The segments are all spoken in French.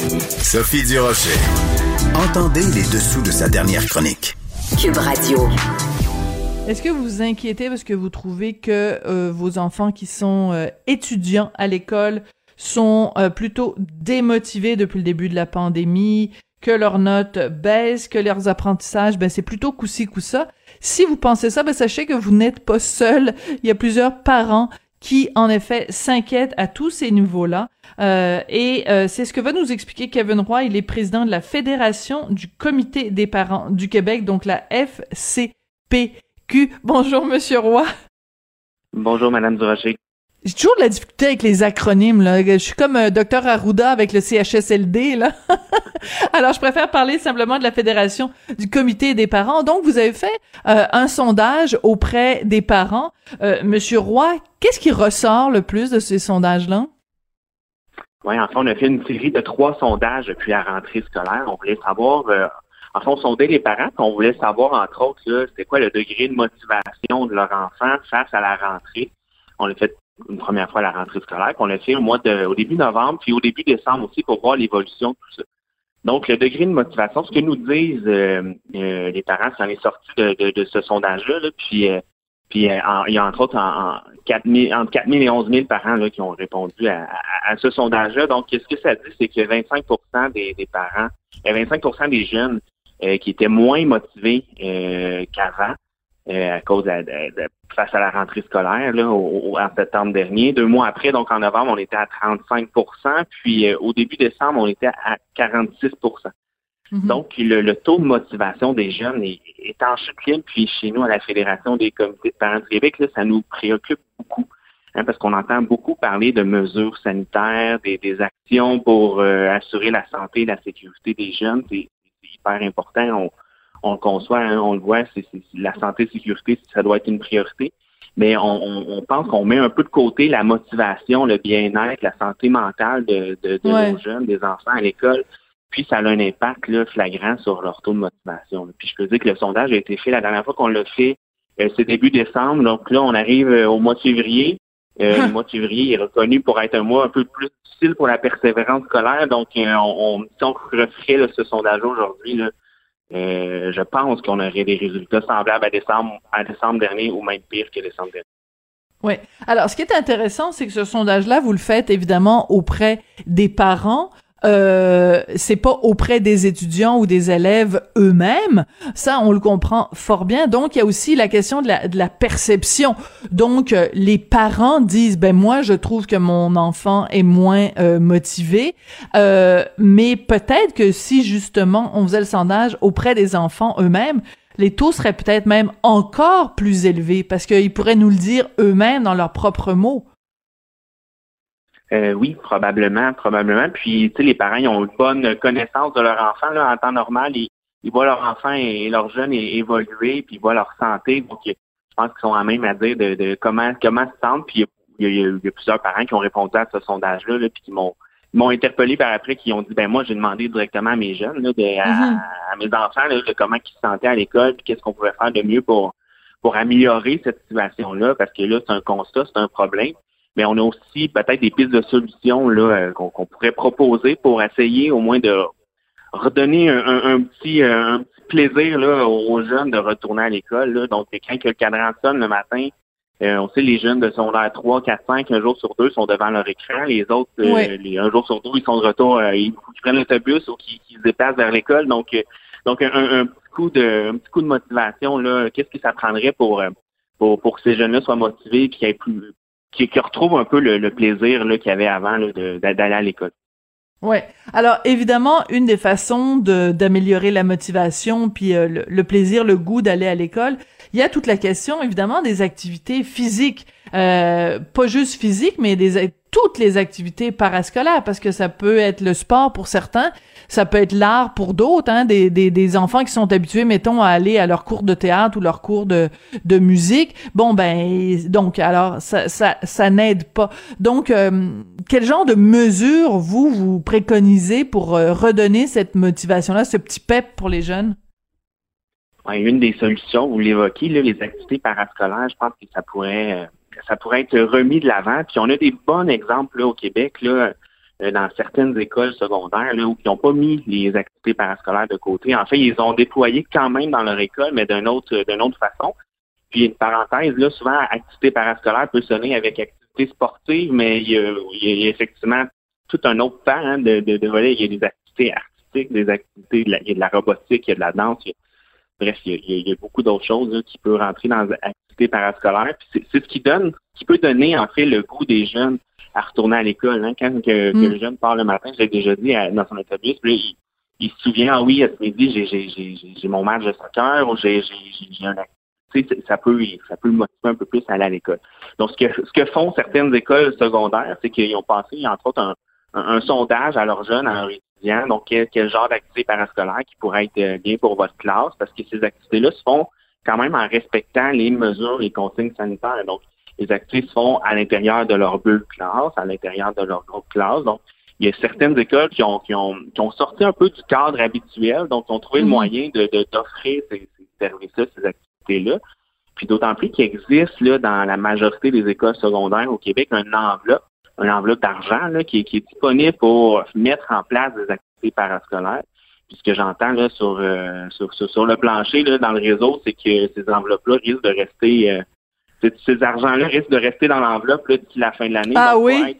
Sophie Durocher. Entendez les dessous de sa dernière chronique. Cube Radio. Est-ce que vous vous inquiétez parce que vous trouvez que euh, vos enfants qui sont euh, étudiants à l'école sont euh, plutôt démotivés depuis le début de la pandémie, que leurs notes baissent, que leurs apprentissages, ben c'est plutôt coup-ci, coup-ça. Si vous pensez ça, ben sachez que vous n'êtes pas seul. Il y a plusieurs parents qui, en effet, s'inquiètent à tous ces niveaux-là. Euh, et euh, c'est ce que va nous expliquer Kevin Roy. Il est président de la Fédération du Comité des parents du Québec, donc la FCPQ. Bonjour, Monsieur Roy. Bonjour, Madame Durocher. J'ai toujours de la difficulté avec les acronymes là. Je suis comme euh, docteur Arruda avec le CHSLD là. Alors je préfère parler simplement de la fédération du comité des parents. Donc vous avez fait euh, un sondage auprès des parents. Euh, Monsieur Roy, qu'est-ce qui ressort le plus de ces sondages là Oui, en fait, on a fait une série de trois sondages depuis la rentrée scolaire. On voulait savoir, euh, en fait, on sondait les parents, on voulait savoir entre autres, c'était quoi le degré de motivation de leur enfant face à la rentrée. On a fait une première fois la rentrée scolaire, qu'on a fait au mois de, au début novembre, puis au début décembre aussi pour voir l'évolution de tout ça. Donc, le degré de motivation, ce que nous disent euh, euh, les parents, ça en est sorti de, de, ce sondage-là, puis, euh, puis il y a entre autres en, 4 000, entre 4 000 et 11 000 parents là, qui ont répondu à, à, ce sondage-là. Donc, ce que ça dit, c'est que 25 des, des parents, 25% des jeunes qui étaient moins motivés qu'avant, euh, à cause de, face à la rentrée scolaire là, en septembre dernier. Deux mois après, donc en novembre, on était à 35% puis euh, au début décembre, on était à 46 mhm. Donc, le, taux de motivation des jeunes est, en chute libre. Puis chez nous, à la Fédération des comités de parents du Québec, là, ça nous préoccupe beaucoup. Hein, parce qu'on entend beaucoup parler de mesures sanitaires, des, actions pour euh, assurer la santé et la sécurité des jeunes. C'est hyper important. On, on le conçoit, hein, on le voit, c'est, la santé et la sécurité, ça doit être une priorité. Mais on, pense qu'on met un peu de côté la motivation, le bien-être, la santé mentale de, nos jeunes, des enfants à l'école. Puis ça a un impact là, flagrant sur leur taux de motivation. Puis je peux dire que le sondage a été fait la dernière fois qu'on l'a fait, euh, c'est début décembre. Donc là, on arrive euh, au mois de février. Euh, le mois de février est reconnu pour être un mois un peu plus difficile pour la persévérance scolaire. Donc, on, si on referait ce sondage aujourd'hui, là, euh, je pense qu'on aurait des résultats semblables à décembre, à décembre dernier ou même pire que décembre dernier. Oui. Alors, ce qui est intéressant, c'est que ce sondage-là, vous le faites évidemment auprès des parents, euh, c'est pas auprès des étudiants ou des élèves eux-mêmes. Ça, on le comprend fort bien. Donc, il y a aussi la question de la, de la perception. Donc, euh, les parents disent, ben moi, je trouve que mon enfant est moins euh, motivé. Euh, mais peut-être que si justement on faisait le sondage auprès des enfants eux-mêmes, les taux seraient peut-être même encore plus élevés parce qu'ils pourraient nous le dire eux-mêmes dans leurs propres mots. Euh, oui, probablement, probablement. Puis, tu sais, les parents, ils ont une bonne connaissance de leur enfant. Là, en temps normal, ils, voient leur enfant et, leur jeune évoluer, puis ils voient leur santé. Donc, je pense qu'ils sont à même à dire de, comment comment se sentent. Puis, il y, a, plusieurs parents qui ont répondu à ce sondage-là, là, puis qui m'ont m'ont interpellé par après, qui ont dit, ben moi, j'ai demandé directement à mes jeunes, là, mm-hmm. à, mes enfants, de comment ils se sentaient à l'école, puis qu'est-ce qu'on pouvait faire de mieux pour pour améliorer cette situation-là, parce que là, c'est un constat, c'est un problème mais on a aussi peut-être des pistes de solutions là euh, qu'on pourrait proposer pour essayer au moins de redonner un, petit, euh, un petit plaisir là, aux jeunes de retourner à l'école. Donc, quand le cadran sonne le matin, euh, on sait les jeunes de secondaire 3, 4, 5, un jour sur deux sont devant leur écran. Les autres, les, un jour sur deux, ils sont de retour, ils, prennent l'autobus ou qu'ils se déplacent vers l'école. Donc, donc un, petit coup de un petit coup de motivation, là, qu'est-ce que ça prendrait pour, pour, pour que ces jeunes-là soient motivés et qu'ils aient plus, qui, qui retrouve un peu le, plaisir qu'il y avait avant d'aller à l'école. Ouais. Alors évidemment, une des façons de d'améliorer la motivation puis euh, le, plaisir, le goût d'aller à l'école, il y a toute la question évidemment des activités physiques. Pas juste physiques, mais des toutes les activités parascolaires, parce que ça peut être le sport pour certains, ça peut être l'art pour d'autres, hein, des, des, enfants qui sont habitués, mettons, à aller à leur cours de théâtre ou leur cours de, de musique. Bon, ben, donc, alors, ça, ça, ça n'aide pas. Donc, euh, quel genre de mesures, vous, vous préconisez pour euh, redonner cette motivation-là, ce petit pep pour les jeunes? une des solutions, vous l'évoquez, les activités parascolaires, je pense que ça pourrait euh, ça pourrait être remis de l'avant. Puis on a des bons exemples là, au Québec, là, euh, dans certaines écoles secondaires, là, où ils n'ont pas mis les activités parascolaires de côté. En fait, ils ont déployé quand même dans leur école, mais d'une autre, façon. Puis une parenthèse, là, souvent, activité parascolaire peut sonner avec activité sportive, mais il y a, effectivement tout un autre temps hein, de, de, de voler. Il y a des activités artistiques, des activités, de la, il y a de la robotique, il y a de la danse, bref, il y a, beaucoup d'autres choses qui peuvent rentrer dans l'activité parascolaire. c'est ce qui donne, qui peut donner en fait le goût des jeunes à retourner à l'école. Hein. Quand que, mm. le jeune part le matin, j'ai déjà dit dans son autobus, puis il, se souvient, ah oui, à ce midi, j'ai mon match de soccer ou j'ai un ça peut, ça peut le motiver un peu plus à aller à l'école. Donc, ce que, ce que font certaines écoles secondaires, c'est qu'ils ont passé, entre autres, un, sondage à leurs jeunes, à leurs étudiants. Donc, quel, genre d'activité parascolaire qui pourrait être euh, bien pour votre classe, parce que ces activités-là se font quand même en respectant les mesures, les consignes sanitaires. Donc, les activités se font à l'intérieur de leur bulle classe, à l'intérieur de leur groupe classe. Donc, il y a certaines écoles qui ont, qui ont, qui ont sorti un peu du cadre habituel, donc ont trouvé le mhm. moyen de, d'offrir ces, ces services-là, ces activités-là. Puis d'autant plus qu'il existe là, dans la majorité des écoles secondaires au Québec un enveloppe, un enveloppe d'argent là, qui, qui, est disponible pour mettre en place des activités parascolaires. Puis ce que j'entends là sur, euh, sur, sur, le plancher là, dans le réseau, c'est que ces enveloppes-là risquent de rester euh, ces argents-là risquent de rester dans l'enveloppe d'ici la fin de l'année. Ah oui.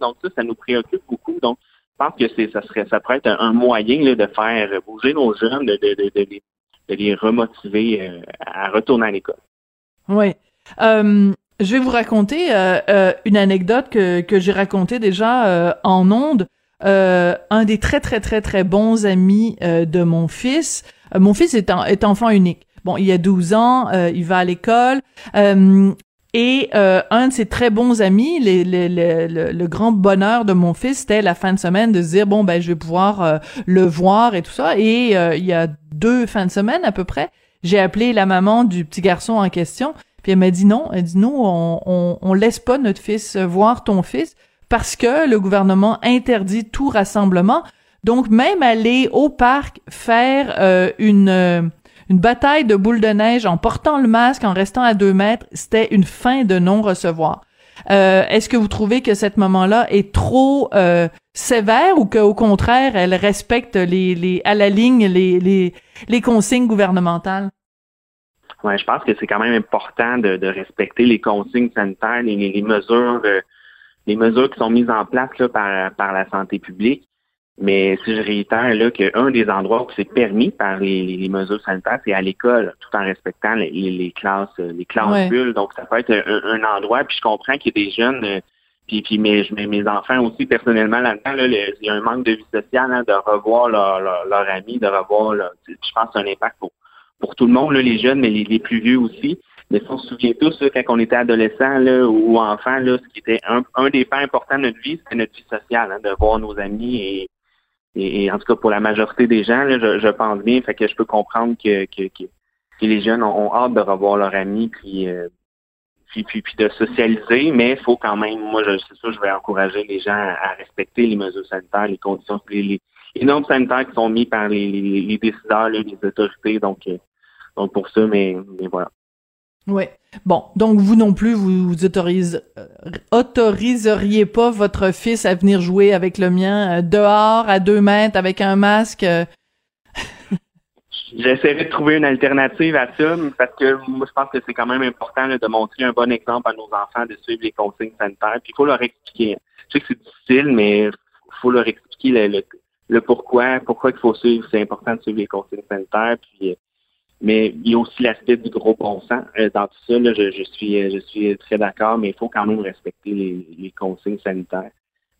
Donc ça, ça nous préoccupe beaucoup. Donc, je pense que c'est, ça serait, ça pourrait être un, moyen là, de faire bouger nos jeunes, de, de, de, de les, de les remotiver euh, à retourner à l'école. Oui. Euh, je vais vous raconter euh, euh, une anecdote que, que j'ai racontée déjà en ondes. un des très très très très bons amis de mon fils. mon fils est, est enfant unique. Bon, il a 12 ans, euh, il va à l'école. Euh, et euh, un de ses très bons amis, les, le, grand bonheur de mon fils, c'était la fin de semaine de se dire bon ben je vais pouvoir le voir et tout ça. Et il y a deux fins de semaine à peu près, j'ai appelé la maman du petit garçon en question, puis elle m'a dit non, elle dit nous on, on, on laisse pas notre fils voir ton fils parce que le gouvernement interdit tout rassemblement. Donc même aller au parc faire une une bataille de boules de neige en portant le masque, en restant à deux mètres, c'était une fin de non-recevoir. Euh, Est-ce que vous trouvez que cet moment-là est trop euh, sévère ou qu'au contraire, elle respecte les, les, à la ligne les, les, les consignes gouvernementales? Ouais, je pense que c'est quand même important de, de, respecter les consignes sanitaires, les, les mesures, euh, les mesures qui sont mises en place là, par, par la santé publique. Mais si je réitère là qu'un des endroits où c'est permis par les, mesures sanitaires, c'est à l'école, tout en respectant les, classes, les classes bulles. Donc ça peut être un, endroit. Puis je comprends qu'il y a des jeunes, euh, puis, puis mes, mes enfants aussi personnellement là-dedans, là, il y a un manque de vie sociale, hein, de revoir leurs leur, amis, de revoir. Leur, je pense que c'est un impact pour pour tout le monde, là, les jeunes, mais les, plus vieux aussi. Mais si on se souvient tous, là, quand on était adolescent là, ou enfant, là, ce qui était un, un des pas importants de notre vie, c'était notre vie sociale, hein, de voir nos amis et et, en tout cas, pour la majorité des gens, je, pense bien, fait que je peux comprendre que, que, que, les jeunes ont, hâte de revoir leurs amis, puis, euh, puis, de socialiser, mais il faut quand même, moi, je, c'est ça, je vais encourager les gens à, respecter les mesures sanitaires, les conditions, les, les, normes sanitaires qui sont mises par les, les, décideurs, les autorités. Donc, euh, donc pour ça, mais, mais voilà. Oui. Bon, donc vous non plus, vous, vous autorise, euh, autoriseriez pas votre fils à venir jouer avec le mien euh, dehors à deux mètres avec un masque. Euh? J'essaierai de trouver une alternative à ça, parce que moi je pense que c'est quand même important de montrer un bon exemple à nos enfants de suivre les consignes sanitaires. Puis il faut leur expliquer. Je sais que c'est difficile, mais il faut leur expliquer le, le, pourquoi, pourquoi il faut suivre. C'est important de suivre les consignes sanitaires. Puis mais il y a aussi l'aspect du gros bon sens. Euh, dans tout ça, là, je, je, suis, euh, je suis très d'accord, mais il faut quand même respecter les, les consignes sanitaires.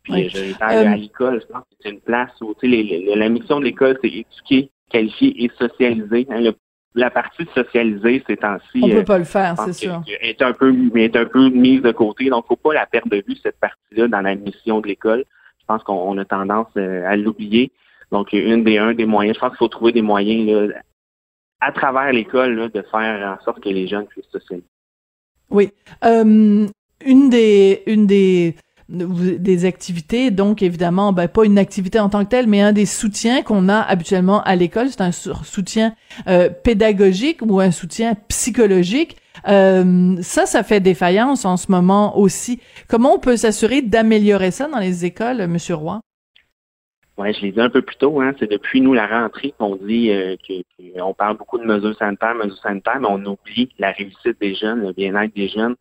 Puis je à euh, l'école, je pense que c'est une place où tu sais, les, la mission de l'école, c'est éduquer, qualifier et socialiser. Hein, le, la partie socialisée ces temps-ci. On peut pas le faire, c'est sûr. Est un peu, est un peu mise de côté. Donc, faut pas la perdre de vue cette partie-là dans la mission de l'école. Je pense qu'on a tendance à l'oublier. Donc, une des un des moyens. Je pense qu'il faut trouver des moyens là, à travers l'école de faire en sorte que les jeunes puissent socialiser. Oui. Euh, une des une des des activités, donc évidemment, ben, pas une activité en tant que telle, mais un des soutiens qu'on a habituellement à l'école, c'est un soutien euh, pédagogique ou un soutien psychologique. Euh, ça, ça fait défaillance en ce moment aussi. Comment on peut s'assurer d'améliorer ça dans les écoles, Monsieur Roy? Oui, je l'ai dit un peu plus tôt, hein, c'est depuis nous la rentrée qu'on dit euh, qu'on parle beaucoup de mesures sanitaires, mesures sanitaires, mais on oublie la réussite des jeunes, le bien-être des jeunes.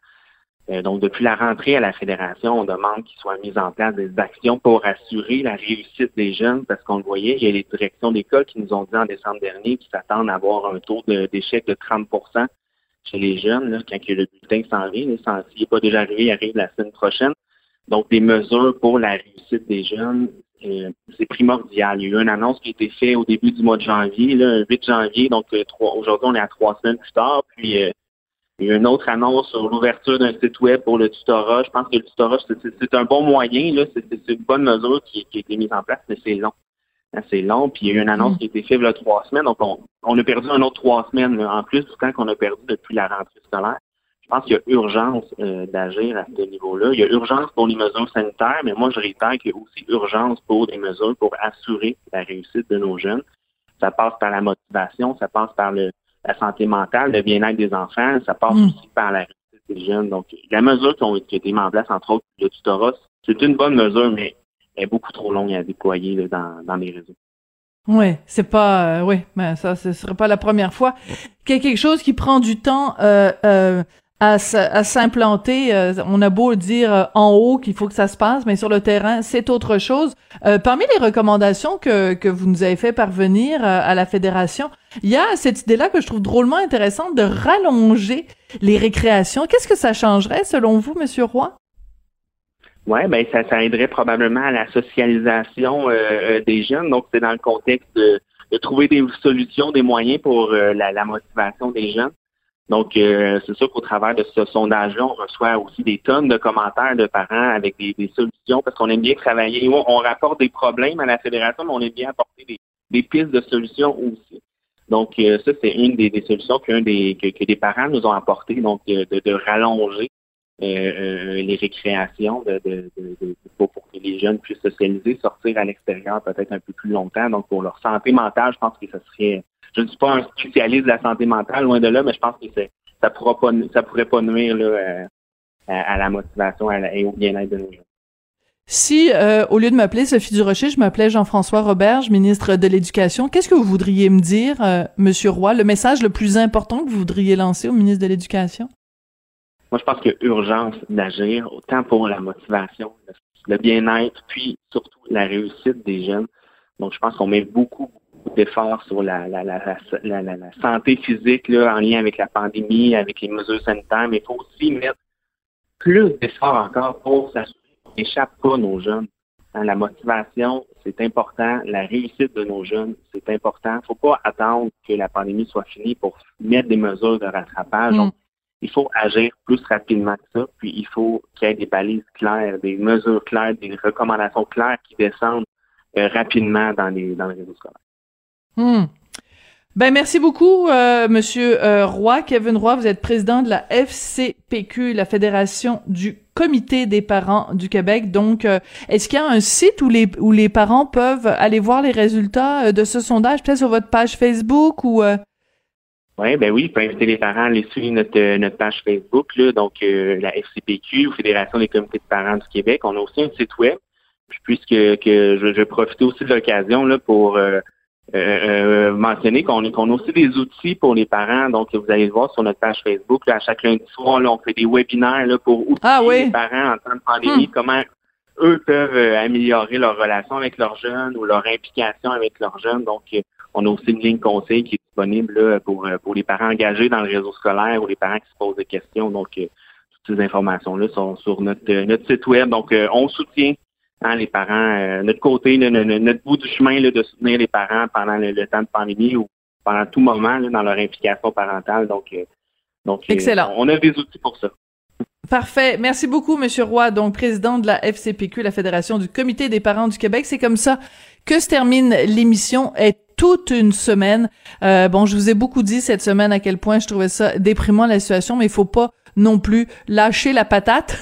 Euh, donc, depuis la rentrée à la fédération, on demande qu'il soit mis en place des actions pour assurer la réussite des jeunes, parce qu'on le voyait, il y a les directions d'école qui nous ont dit en décembre dernier qu'ils s'attendent à avoir un taux d'échec de, 30 chez les jeunes, là, quand le bulletin s'en vient. S'il n'est pas déjà arrivé, il arrive la semaine prochaine. Donc, des mesures pour la réussite des jeunes, euh, c'est primordial. Il y a eu une annonce qui a été faite au début du mois de janvier, le 8 janvier, donc euh, aujourd'hui on est à trois semaines plus tard, puis euh, il y a eu une autre annonce sur l'ouverture d'un site web pour le tutorat. Je pense que le tutorat, c'est un bon moyen, là, c'est une bonne mesure qui, a été mise en place, mais c'est long. C'est long, puis il y a eu une annonce mm. qui a été faite il y a trois semaines, donc on, a perdu un autre trois semaines, en plus du temps qu'on a perdu depuis la rentrée scolaire. Je pense qu'il y a urgence euh, d'agir à ce niveau-là. Il y a urgence pour les mesures sanitaires, mais moi, je réitère qu'il y a aussi urgence pour des mesures pour assurer la réussite de nos jeunes. Ça passe par la motivation, ça passe par le, la santé mentale, le bien-être des enfants, ça passe mm. aussi par la réussite des jeunes. Donc, la mesure qui, ont, qui a été mise en place, entre autres, le tutorat, c'est une bonne mesure, mais est beaucoup trop longue à déployer dans, dans les réseaux. Ouais, c'est pas, euh, oui, mais ça, ce serait pas la première fois. Quelque chose qui prend du temps euh, euh, à, s'implanter. Euh, on a beau dire euh, en haut qu'il faut que ça se passe, mais sur le terrain, c'est autre chose. Euh, parmi les recommandations que, que vous nous avez fait parvenir à la fédération, il y a cette idée-là que je trouve drôlement intéressante de rallonger les récréations. Qu'est-ce que ça changerait selon vous, Monsieur Roy? Oui, ben ça, ça aiderait probablement à la socialisation des jeunes. Donc, c'est dans le contexte de, de, trouver des solutions, des moyens pour la, la motivation des jeunes. Donc, euh, c'est sûr qu'au travers de ce sondage-là, on reçoit aussi des tonnes de commentaires de parents avec des, solutions parce qu'on aime bien travailler. On, rapporte des problèmes à la fédération, mais on aime bien apporter des, pistes de solutions aussi. Donc, euh, ça, c'est une des, solutions qu'un des, que, des parents nous ont apporté, donc de, de, rallonger euh, les récréations pour, que les jeunes puissent socialiser, sortir à l'extérieur peut-être un peu plus longtemps. Donc, pour leur santé mentale, je pense que ça serait je ne suis pas un spécialiste de la santé mentale, loin de là, mais je pense que ça pourra pas, ça pourrait pas nuire là, à, la motivation et au bien-être de nos jeunes. Si, euh, au lieu de m'appeler Sophie Durocher, je m'appelais Jean-François Roberge, ministre de l'Éducation, qu'est-ce que vous voudriez me dire, euh, Monsieur Roy, le message le plus important que vous voudriez lancer au ministre de l'Éducation? Moi, je pense qu'il y a urgence d'agir, autant pour la motivation, le bien-être, puis surtout la réussite des jeunes. Donc, je pense qu'on met beaucoup, d'efforts sur la, la, la, la, santé physique là, en lien avec la pandémie, avec les mesures sanitaires, mais il faut aussi mettre plus d'efforts encore pour s'assurer qu'on n'échappe pas nos jeunes. Hein, la motivation, c'est important. La réussite de nos jeunes, c'est important. Il ne faut pas attendre que la pandémie soit finie pour mettre des mesures de rattrapage. Mm. Donc, il faut agir plus rapidement que ça, puis il faut qu'il y ait des balises claires, des mesures claires, des recommandations claires qui descendent euh, rapidement dans les, dans les réseaux scolaires. Hmm. Ben merci beaucoup, euh, Monsieur euh, Roy, Kevin Roy. Vous êtes président de la FCPQ, la Fédération du Comité des parents du Québec. Donc, euh, est-ce qu'il y a un site où les où les parents peuvent aller voir les résultats de ce sondage, peut-être sur votre page Facebook ou Oui, ben oui, vous pouvez inviter les parents à aller suivre notre, notre page Facebook, là, donc la FCPQ, Fédération des comités de parents du Québec. On a aussi un site web. Puis puisque que je, je profite aussi de l'occasion là pour euh, euh, mentionner qu'on qu'on a aussi des outils pour les parents. Donc, vous allez le voir sur notre page Facebook. à chaque lundi soir, là, on fait des webinaires là, pour outiller ah les parents en temps de pandémie, hmm. comment eux peuvent euh, améliorer leur relation avec leurs jeunes ou leur implication avec leurs jeunes. Donc, on a aussi une ligne conseil qui est disponible pour, pour les parents engagés dans le réseau scolaire ou les parents qui se posent des questions. Donc, toutes ces informations-là sont sur notre, notre site web. Donc, on soutient Hein, les parents, euh, notre côté, notre bout du chemin là, de soutenir les parents pendant le, temps de pandémie ou pendant tout moment dans leur implication parentale. Donc, donc Excellent. on a des outils pour ça. Parfait. Merci beaucoup, Monsieur Roy, donc président de la FCPQ, la Fédération du Comité des parents du Québec. C'est comme ça que se termine l'émission. Toute une semaine. Euh, bon, je vous ai beaucoup dit cette semaine à quel point je trouvais ça déprimant la situation, mais il faut pas non plus lâcher la patate.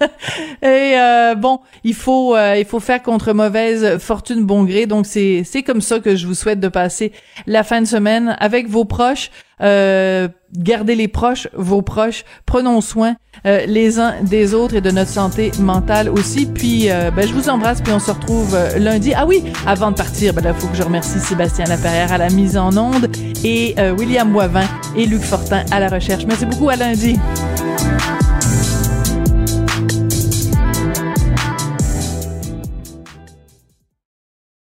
Et euh, bon, il faut euh, il faut faire contre mauvaise fortune bon gré. Donc c'est c'est comme ça que je vous souhaite de passer la fin de semaine avec vos proches. Euh, gardez les proches, vos proches, prenons soin euh, les uns des autres et de notre santé mentale aussi. Puis, euh, ben, je vous embrasse, puis on se retrouve euh, lundi. Ah oui, avant de partir, ben là, faut que je remercie Sébastien Laperrière à la mise en onde et William Boivin et Luc Fortin à la recherche. Merci beaucoup, à lundi.